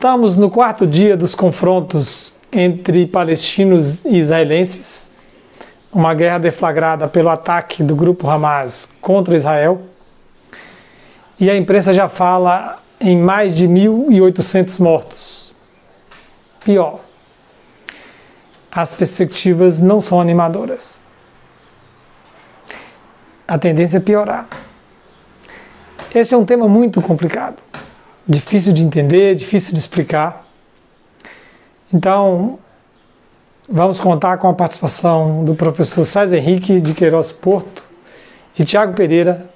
Estamos no quarto dia dos confrontos entre palestinos e israelenses, uma guerra deflagrada pelo ataque do grupo Hamas contra Israel. E a imprensa já fala em mais de 1.800 mortos. Pior, as perspectivas não são animadoras. A tendência é piorar. Este é um tema muito complicado, difícil de entender, difícil de explicar. Então, vamos contar com a participação do professor César Henrique de Queiroz Porto e Tiago Pereira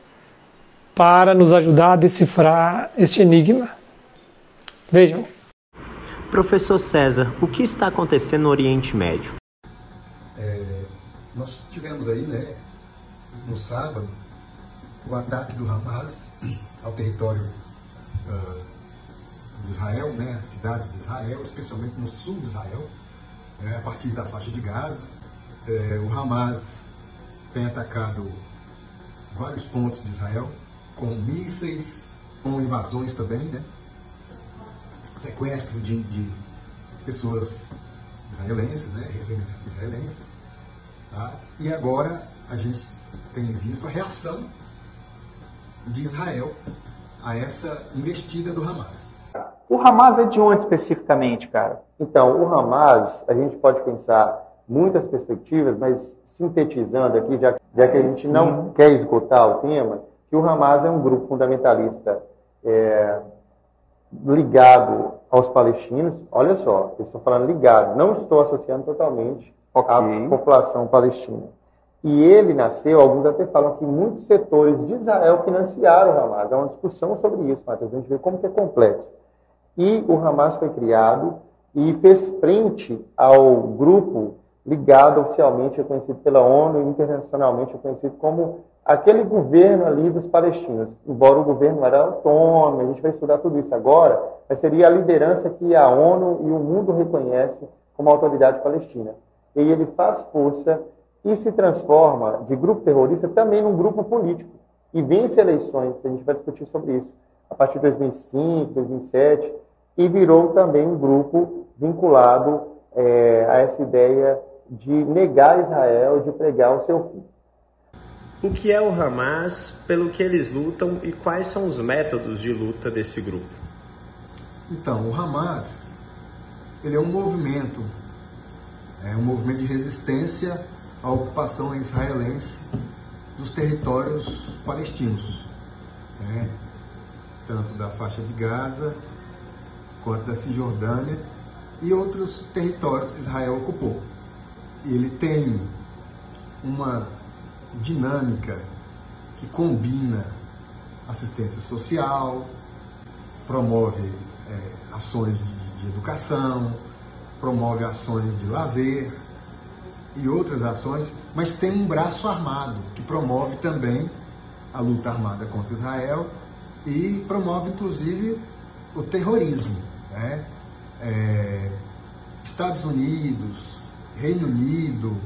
para nos ajudar a decifrar este enigma. Vejam. Professor César, o que está acontecendo no Oriente Médio? É, nós tivemos aí, né, no sábado, o ataque do Hamas ao território de Israel, né, cidades de Israel, especialmente no sul de Israel, né, a partir da faixa de Gaza. É, o Hamas tem atacado vários pontos de Israel, com mísseis, com invasões também, né? sequestro de, de pessoas israelenses, né? reféns israelenses. Tá? E agora a gente tem visto a reação de Israel a essa investida do Hamas. O Hamas é de onde especificamente, cara? Então, o Hamas, a gente pode pensar muitas perspectivas, mas sintetizando aqui, já, já que a gente não uhum. quer esgotar o tema, que o Hamas é um grupo fundamentalista é, ligado aos palestinos. Olha só, eu estou falando ligado, não estou associando totalmente okay. à população palestina. E ele nasceu, alguns até falam que muitos setores de Israel financiaram o Hamas. Há uma discussão sobre isso, Matheus. A gente vê como que é complexo. E o Hamas foi criado e fez frente ao grupo ligado oficialmente, reconhecido pela ONU e internacionalmente reconhecido como aquele governo ali dos palestinos. Embora o governo era autônomo, a gente vai estudar tudo isso agora, mas seria a liderança que a ONU e o mundo reconhecem como autoridade palestina. E ele faz força e se transforma de grupo terrorista também num grupo político e vence eleições, a gente vai discutir sobre isso, a partir de 2005, 2007, e virou também um grupo vinculado é, a essa ideia de negar Israel, de pregar o seu fim. O que é o Hamas, pelo que eles lutam e quais são os métodos de luta desse grupo? Então, o Hamas, ele é um movimento, é um movimento de resistência a ocupação israelense dos territórios palestinos, né? tanto da faixa de Gaza quanto da Cisjordânia e outros territórios que Israel ocupou. Ele tem uma dinâmica que combina assistência social, promove é, ações de, de educação, promove ações de lazer, e outras ações, mas tem um braço armado que promove também a luta armada contra Israel e promove inclusive o terrorismo. Né? É, Estados Unidos, Reino Unido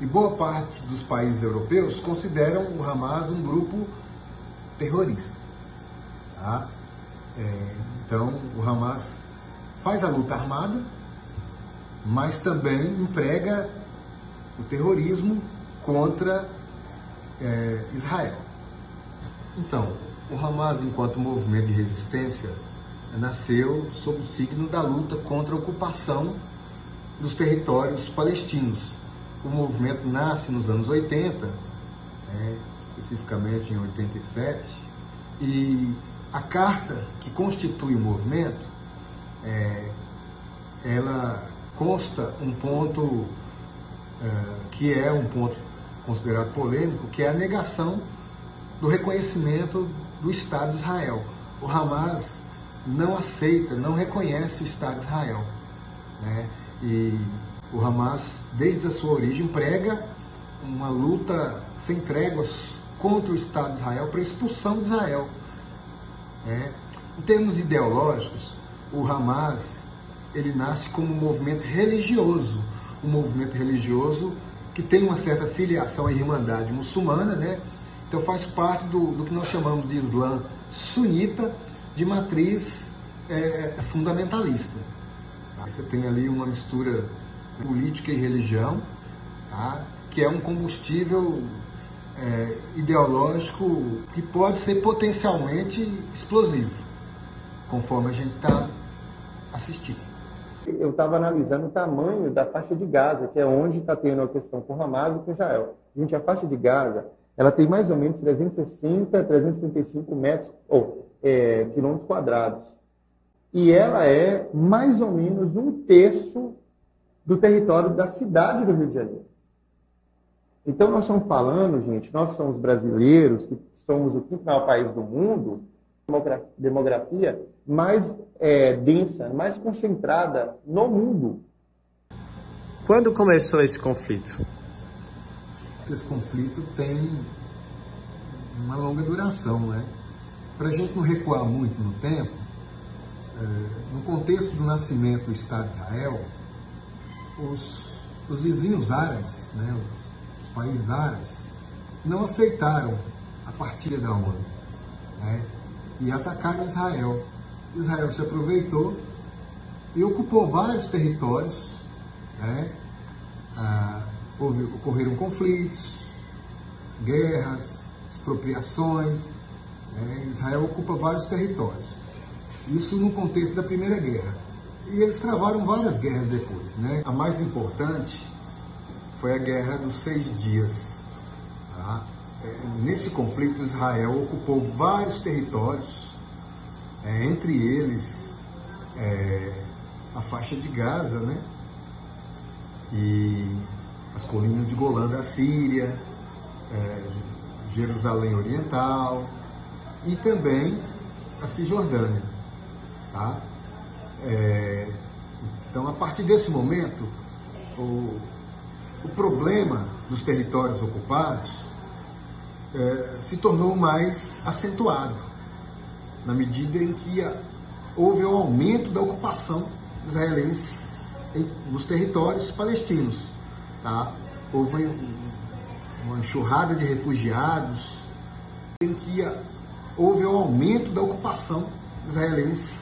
e boa parte dos países europeus consideram o Hamas um grupo terrorista. Tá? É, então, o Hamas faz a luta armada, mas também emprega o terrorismo contra é, Israel. Então, o Hamas, enquanto movimento de resistência, nasceu sob o signo da luta contra a ocupação dos territórios palestinos. O movimento nasce nos anos 80, né, especificamente em 87, e a carta que constitui o movimento, é, ela consta um ponto que é um ponto considerado polêmico, que é a negação do reconhecimento do Estado de Israel. O Hamas não aceita, não reconhece o Estado de Israel. Né? E o Hamas, desde a sua origem, prega uma luta sem tréguas contra o Estado de Israel, para a expulsão de Israel. Né? Em termos ideológicos, o Hamas ele nasce como um movimento religioso, um movimento religioso que tem uma certa filiação à Irmandade muçulmana, né? Então faz parte do, do que nós chamamos de Islã sunita, de matriz é, fundamentalista. Tá? Você tem ali uma mistura política e religião, tá? que é um combustível é, ideológico que pode ser potencialmente explosivo, conforme a gente está assistindo. Eu estava analisando o tamanho da faixa de Gaza, que é onde está tendo a questão com Hamas e com Israel. Gente, a faixa de Gaza, ela tem mais ou menos 360, 335 metros, ou é, quilômetros quadrados. E ela é mais ou menos um terço do território da cidade do Rio de Janeiro. Então, nós estamos falando, gente, nós somos brasileiros, que somos o quinto maior país do mundo, demografia mais é, densa, mais concentrada no mundo. Quando começou esse conflito? Esse conflito tem uma longa duração, né? Para a gente não recuar muito no tempo, é, no contexto do nascimento do Estado de Israel, os, os vizinhos árabes, né, os, os países árabes, não aceitaram a partilha da ONU. Né? e atacaram Israel. Israel se aproveitou e ocupou vários territórios. Né? Ah, houve, ocorreram conflitos, guerras, expropriações. Né? Israel ocupa vários territórios. Isso no contexto da Primeira Guerra. E eles travaram várias guerras depois. Né? A mais importante foi a Guerra dos Seis Dias. Tá? É, nesse conflito, Israel ocupou vários territórios, é, entre eles é, a faixa de Gaza, né? E as colinas de Golã da Síria, é, Jerusalém Oriental e também a Cisjordânia, tá? É, então, a partir desse momento, o, o problema dos territórios ocupados é, se tornou mais acentuado, na medida em que houve o aumento da ocupação israelense nos territórios palestinos. Tá? Houve uma enxurrada de refugiados, em que houve o aumento da ocupação israelense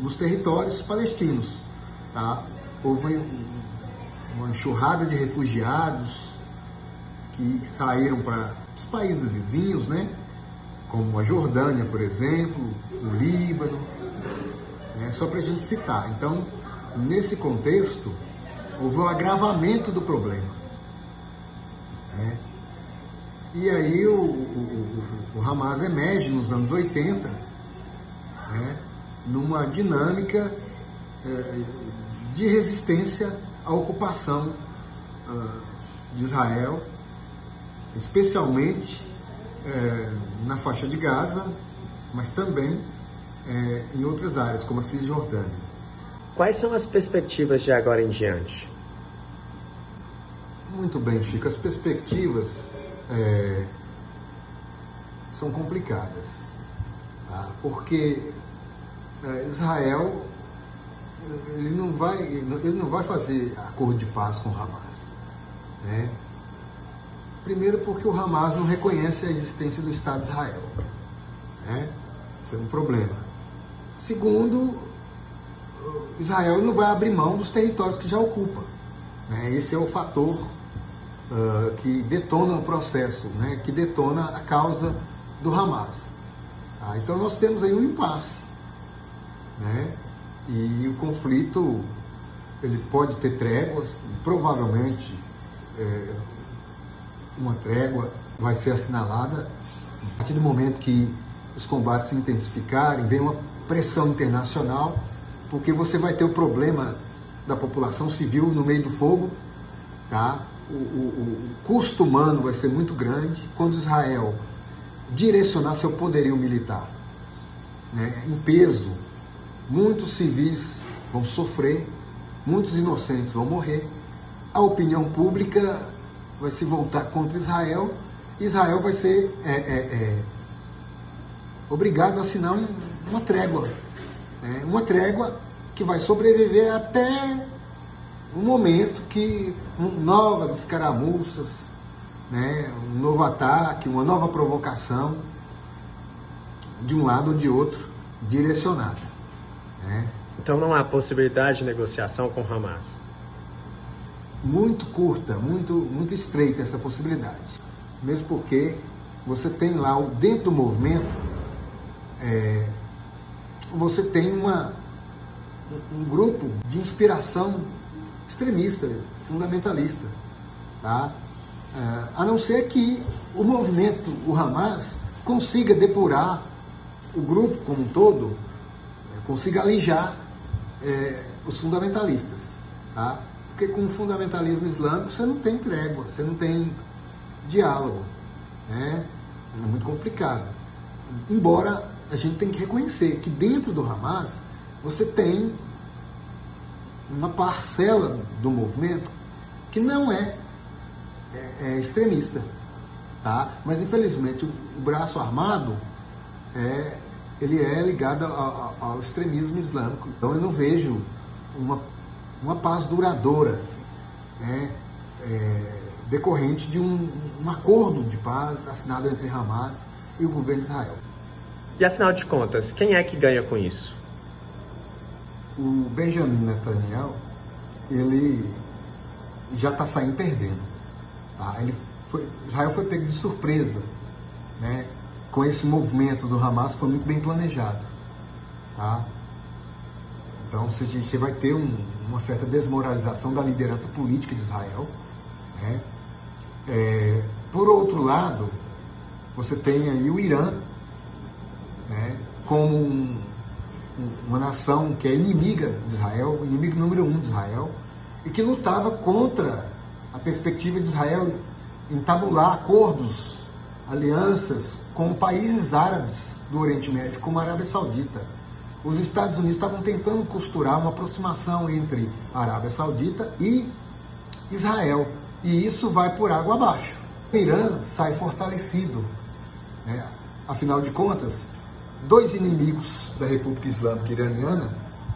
nos territórios palestinos. Tá? Houve uma enxurrada de refugiados que saíram para os países vizinhos, né? Como a Jordânia, por exemplo, o Líbano, né? só para a gente citar. Então, nesse contexto, houve um agravamento do problema. Né? E aí o, o, o, Hamas emerge nos anos 80, né? numa dinâmica é, de resistência à ocupação uh, de Israel especialmente é, na faixa de Gaza, mas também é, em outras áreas, como a Cisjordânia. Quais são as perspectivas de agora em diante? Muito bem, Chico. As perspectivas é, são complicadas, tá? porque é, Israel ele não vai ele não vai fazer acordo de paz com Hamas, né? Primeiro, porque o Hamas não reconhece a existência do Estado de Israel. Né? Isso é um problema. Segundo, Israel não vai abrir mão dos territórios que já ocupa. Né? Esse é o fator uh, que detona o processo, né? que detona a causa do Hamas. Ah, então nós temos aí um impasse. Né? E o conflito ele pode ter tréguas, provavelmente é, uma trégua vai ser assinalada a partir do momento que os combates se intensificarem, vem uma pressão internacional, porque você vai ter o problema da população civil no meio do fogo, tá? O, o, o custo humano vai ser muito grande quando Israel direcionar seu poderio militar né, em peso. Muitos civis vão sofrer, muitos inocentes vão morrer. A opinião pública vai se voltar contra Israel, Israel vai ser é, é, é, obrigado a assinar um, uma trégua. Né? Uma trégua que vai sobreviver até um momento que novas escaramuças, né? um novo ataque, uma nova provocação, de um lado ou de outro, direcionada. Né? Então não há possibilidade de negociação com Hamas? Muito curta, muito, muito estreita essa possibilidade. Mesmo porque você tem lá, dentro do movimento, é, você tem uma, um grupo de inspiração extremista, fundamentalista. Tá? É, a não ser que o movimento, o Hamas, consiga depurar o grupo como um todo, é, consiga alijar é, os fundamentalistas. Tá? Porque com o fundamentalismo islâmico você não tem trégua, você não tem diálogo. Né? É muito complicado. Embora a gente tem que reconhecer que dentro do Hamas você tem uma parcela do movimento que não é, é, é extremista. Tá? Mas infelizmente o, o braço armado é, ele é ligado ao, extremismo islâmico. Então eu não vejo uma, uma paz duradoura né, é, decorrente de um, um acordo de paz assinado entre Hamas e o governo de Israel. E afinal de contas, quem é que ganha com isso? O Benjamin Netanyahu, ele já está saindo perdendo. Tá? Ele foi, Israel foi pego de surpresa, né? Com esse movimento do Hamas foi muito bem planejado, tá? Então você vai ter um, uma certa desmoralização da liderança política de Israel, né? É, por outro lado, você tem aí o Irã, né, como um, uma nação que é inimiga de Israel, inimigo número um de Israel, e que lutava contra a perspectiva de Israel entabular acordos, alianças com países árabes do Oriente Médio, como a Arábia Saudita. Os Estados Unidos estavam tentando costurar uma aproximação entre Arábia Saudita e Israel, e isso vai por água abaixo. O Irã sai fortalecido. Né? Afinal de contas, dois inimigos da República Islâmica Iraniana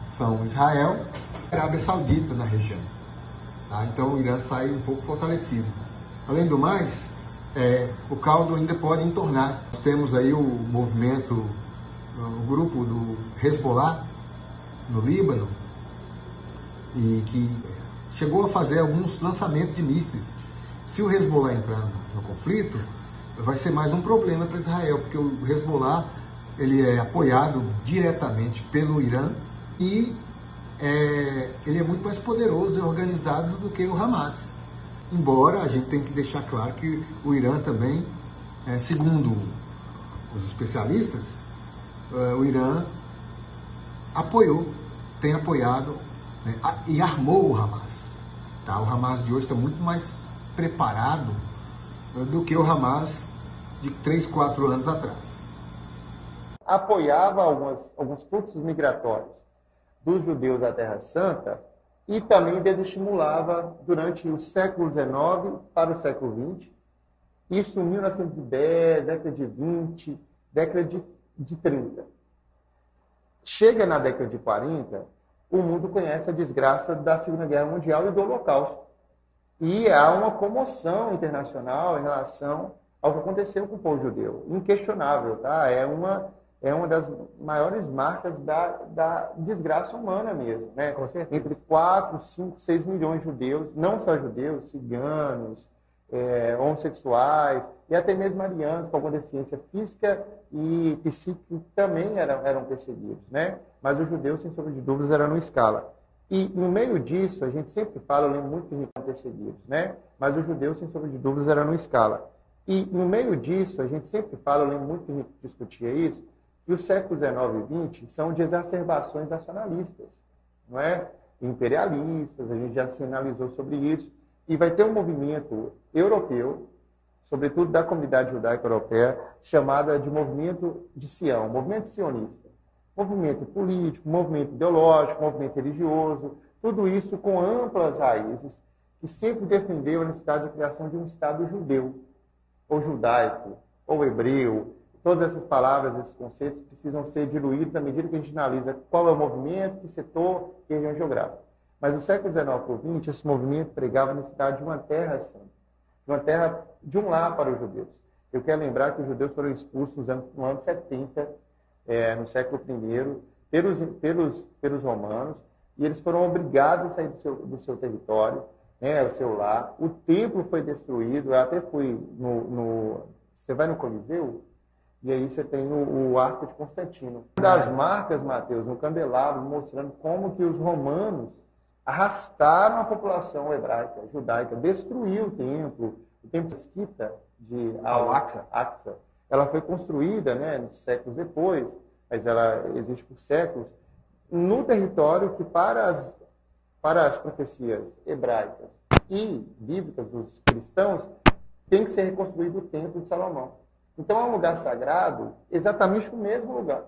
são Israel e Arábia Saudita na região. Tá? Então o Irã sai um pouco fortalecido. Além do mais, é, o caldo ainda pode entornar. Nós temos aí o movimento, o grupo do Hezbollah no Líbano, e que chegou a fazer alguns lançamentos de mísseis. Se o Hezbollah entrar no conflito, vai ser mais um problema para Israel, porque o Hezbollah ele é apoiado diretamente pelo Irã e é, ele é muito mais poderoso e organizado do que o Hamas. Embora a gente tenha que deixar claro que o Irã também, é, segundo os especialistas, o Irã apoiou, tem apoiado né, e armou o Hamas. Tá? O Hamas de hoje está muito mais preparado é, do que o Hamas de 3, 4 anos atrás. Apoiava algumas, alguns fluxos migratórios dos judeus à Terra Santa e também desestimulava durante o século XIX para o século XX. Isso em 1910, década de 20, década de, de 30. Chega na década de 40, o mundo conhece a desgraça da Segunda Guerra Mundial e do Holocausto. E há uma comoção internacional em relação ao que aconteceu com o povo judeu. Inquestionável, tá? É uma é uma das maiores marcas da, da desgraça humana mesmo. Né? Entre 4, 5, 6 milhões de judeus, não só judeus, ciganos, é, homossexuais e até mesmo arianos com alguma deficiência física e psíquica também eram, eram perseguidos. Né? Mas os judeus, sem sombra de dúvidas, eram no escala. E no meio disso, a gente sempre fala, eu lembro muito que eram perseguidos, né? mas os judeus, sem sombra de dúvidas, eram no escala. E no meio disso, a gente sempre fala, eu lembro muito que a gente discutia isso, e os séculos XIX e XX são de exacerbações nacionalistas, não é? Imperialistas, a gente já sinalizou sobre isso. E vai ter um movimento europeu, sobretudo da comunidade judaica europeia, chamada de movimento de Sião, movimento sionista. Movimento político, movimento ideológico, movimento religioso, tudo isso com amplas raízes, que sempre defendeu a necessidade de criação de um Estado judeu, ou judaico, ou hebreu, Todas essas palavras, esses conceitos precisam ser diluídos à medida que a gente analisa qual é o movimento, que setor, que região geográfica. Mas no século XIX para XX, esse movimento pregava a necessidade de uma terra santa, de uma terra de um lar para os judeus. Eu quero lembrar que os judeus foram expulsos no ano, no ano 70, é, no século I, pelos, pelos, pelos romanos, e eles foram obrigados a sair do seu, do seu território, né, o seu lar. O templo foi destruído, eu até fui no, no você vai no Coliseu, e aí você tem o, o Arco de Constantino. Das marcas, Mateus, no candelabro, mostrando como que os romanos arrastaram a população hebraica, judaica, destruiu o templo, o templo esquita de Al-Aqsa. Ela foi construída, né, séculos depois, mas ela existe por séculos, no território que para as, para as profecias hebraicas e bíblicas dos cristãos tem que ser reconstruído o templo de Salomão. Então é um lugar sagrado, exatamente o mesmo lugar.